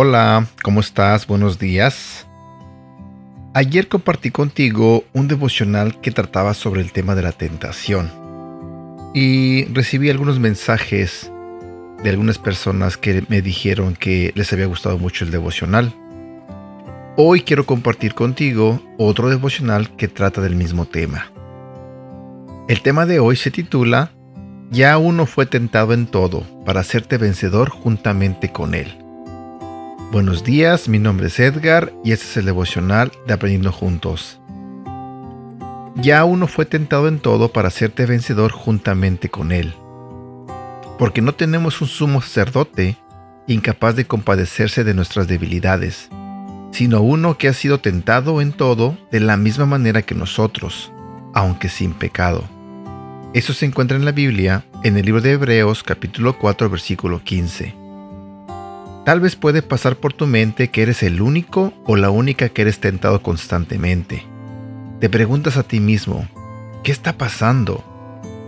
Hola, ¿cómo estás? Buenos días. Ayer compartí contigo un devocional que trataba sobre el tema de la tentación y recibí algunos mensajes de algunas personas que me dijeron que les había gustado mucho el devocional. Hoy quiero compartir contigo otro devocional que trata del mismo tema. El tema de hoy se titula Ya uno fue tentado en todo para hacerte vencedor juntamente con él. Buenos días, mi nombre es Edgar y este es el devocional de Aprendiendo Juntos. Ya uno fue tentado en todo para hacerte vencedor juntamente con él. Porque no tenemos un sumo sacerdote incapaz de compadecerse de nuestras debilidades, sino uno que ha sido tentado en todo de la misma manera que nosotros, aunque sin pecado. Eso se encuentra en la Biblia, en el libro de Hebreos capítulo 4 versículo 15. Tal vez puede pasar por tu mente que eres el único o la única que eres tentado constantemente. Te preguntas a ti mismo, ¿qué está pasando?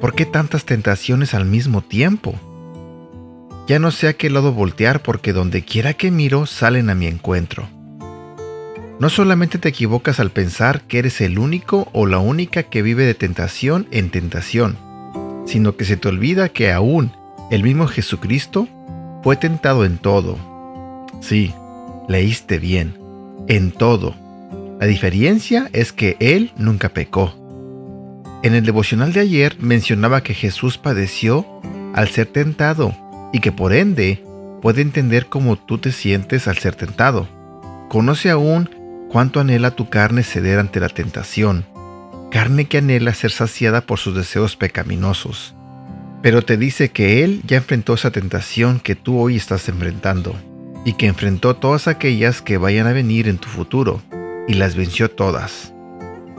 ¿Por qué tantas tentaciones al mismo tiempo? Ya no sé a qué lado voltear porque donde quiera que miro salen a mi encuentro. No solamente te equivocas al pensar que eres el único o la única que vive de tentación en tentación, sino que se te olvida que aún el mismo Jesucristo fue tentado en todo Sí, leíste bien, en todo. La diferencia es que Él nunca pecó. En el devocional de ayer mencionaba que Jesús padeció al ser tentado y que por ende puede entender cómo tú te sientes al ser tentado. Conoce aún cuánto anhela tu carne ceder ante la tentación, carne que anhela ser saciada por sus deseos pecaminosos. Pero te dice que Él ya enfrentó esa tentación que tú hoy estás enfrentando y que enfrentó todas aquellas que vayan a venir en tu futuro, y las venció todas.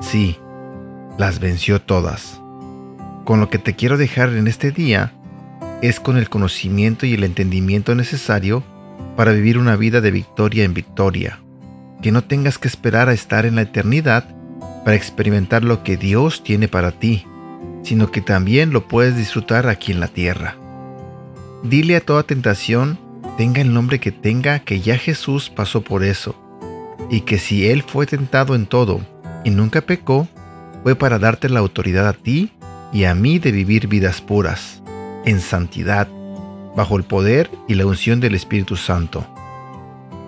Sí, las venció todas. Con lo que te quiero dejar en este día es con el conocimiento y el entendimiento necesario para vivir una vida de victoria en victoria, que no tengas que esperar a estar en la eternidad para experimentar lo que Dios tiene para ti, sino que también lo puedes disfrutar aquí en la tierra. Dile a toda tentación tenga el nombre que tenga, que ya Jesús pasó por eso, y que si Él fue tentado en todo y nunca pecó, fue para darte la autoridad a ti y a mí de vivir vidas puras, en santidad, bajo el poder y la unción del Espíritu Santo.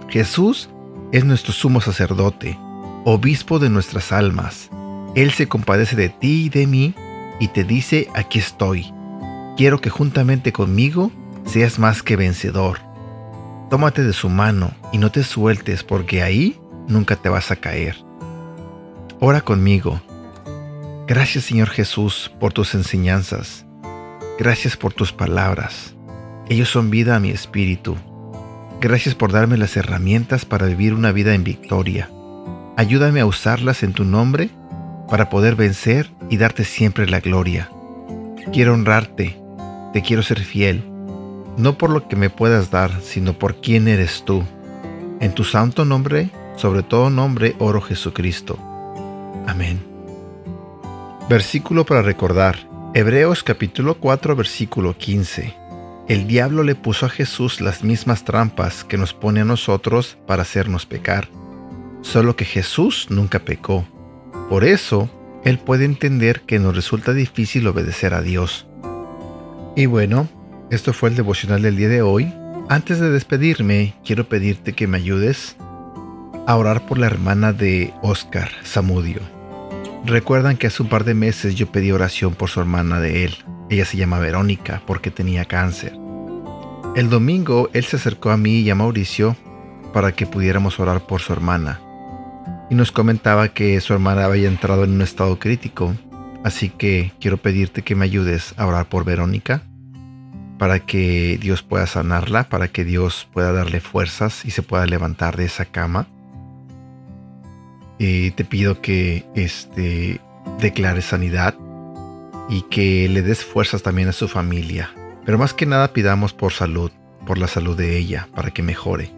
Jesús es nuestro sumo sacerdote, obispo de nuestras almas. Él se compadece de ti y de mí y te dice, aquí estoy. Quiero que juntamente conmigo seas más que vencedor Tómate de su mano y no te sueltes porque ahí nunca te vas a caer. Ora conmigo. Gracias Señor Jesús por tus enseñanzas. Gracias por tus palabras. Ellos son vida a mi espíritu. Gracias por darme las herramientas para vivir una vida en victoria. Ayúdame a usarlas en tu nombre para poder vencer y darte siempre la gloria. Quiero honrarte, te quiero ser fiel no por lo que me puedas dar, sino por quién eres tú. En tu santo nombre, sobre todo nombre, oro Jesucristo. Amén. Versículo para recordar. Hebreos capítulo 4 versículo 15. El diablo le puso a Jesús las mismas trampas que nos pone a nosotros para hacernos pecar. Solo que Jesús nunca pecó. Por eso, Él puede entender que nos resulta difícil obedecer a Dios. Y bueno, esto fue el devocional del día de hoy. Antes de despedirme, quiero pedirte que me ayudes a orar por la hermana de Oscar, Samudio. Recuerdan que hace un par de meses yo pedí oración por su hermana de él. Ella se llama Verónica porque tenía cáncer. El domingo él se acercó a mí y a Mauricio para que pudiéramos orar por su hermana. Y nos comentaba que su hermana había entrado en un estado crítico. Así que quiero pedirte que me ayudes a orar por Verónica para que Dios pueda sanarla, para que Dios pueda darle fuerzas y se pueda levantar de esa cama. Te pido que este, declare sanidad y que le des fuerzas también a su familia. Pero más que nada pidamos por salud, por la salud de ella, para que mejore.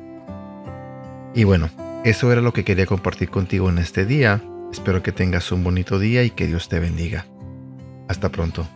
Y bueno, eso era lo que quería compartir contigo en este día. Espero que tengas un bonito día y que Dios te bendiga. Hasta pronto.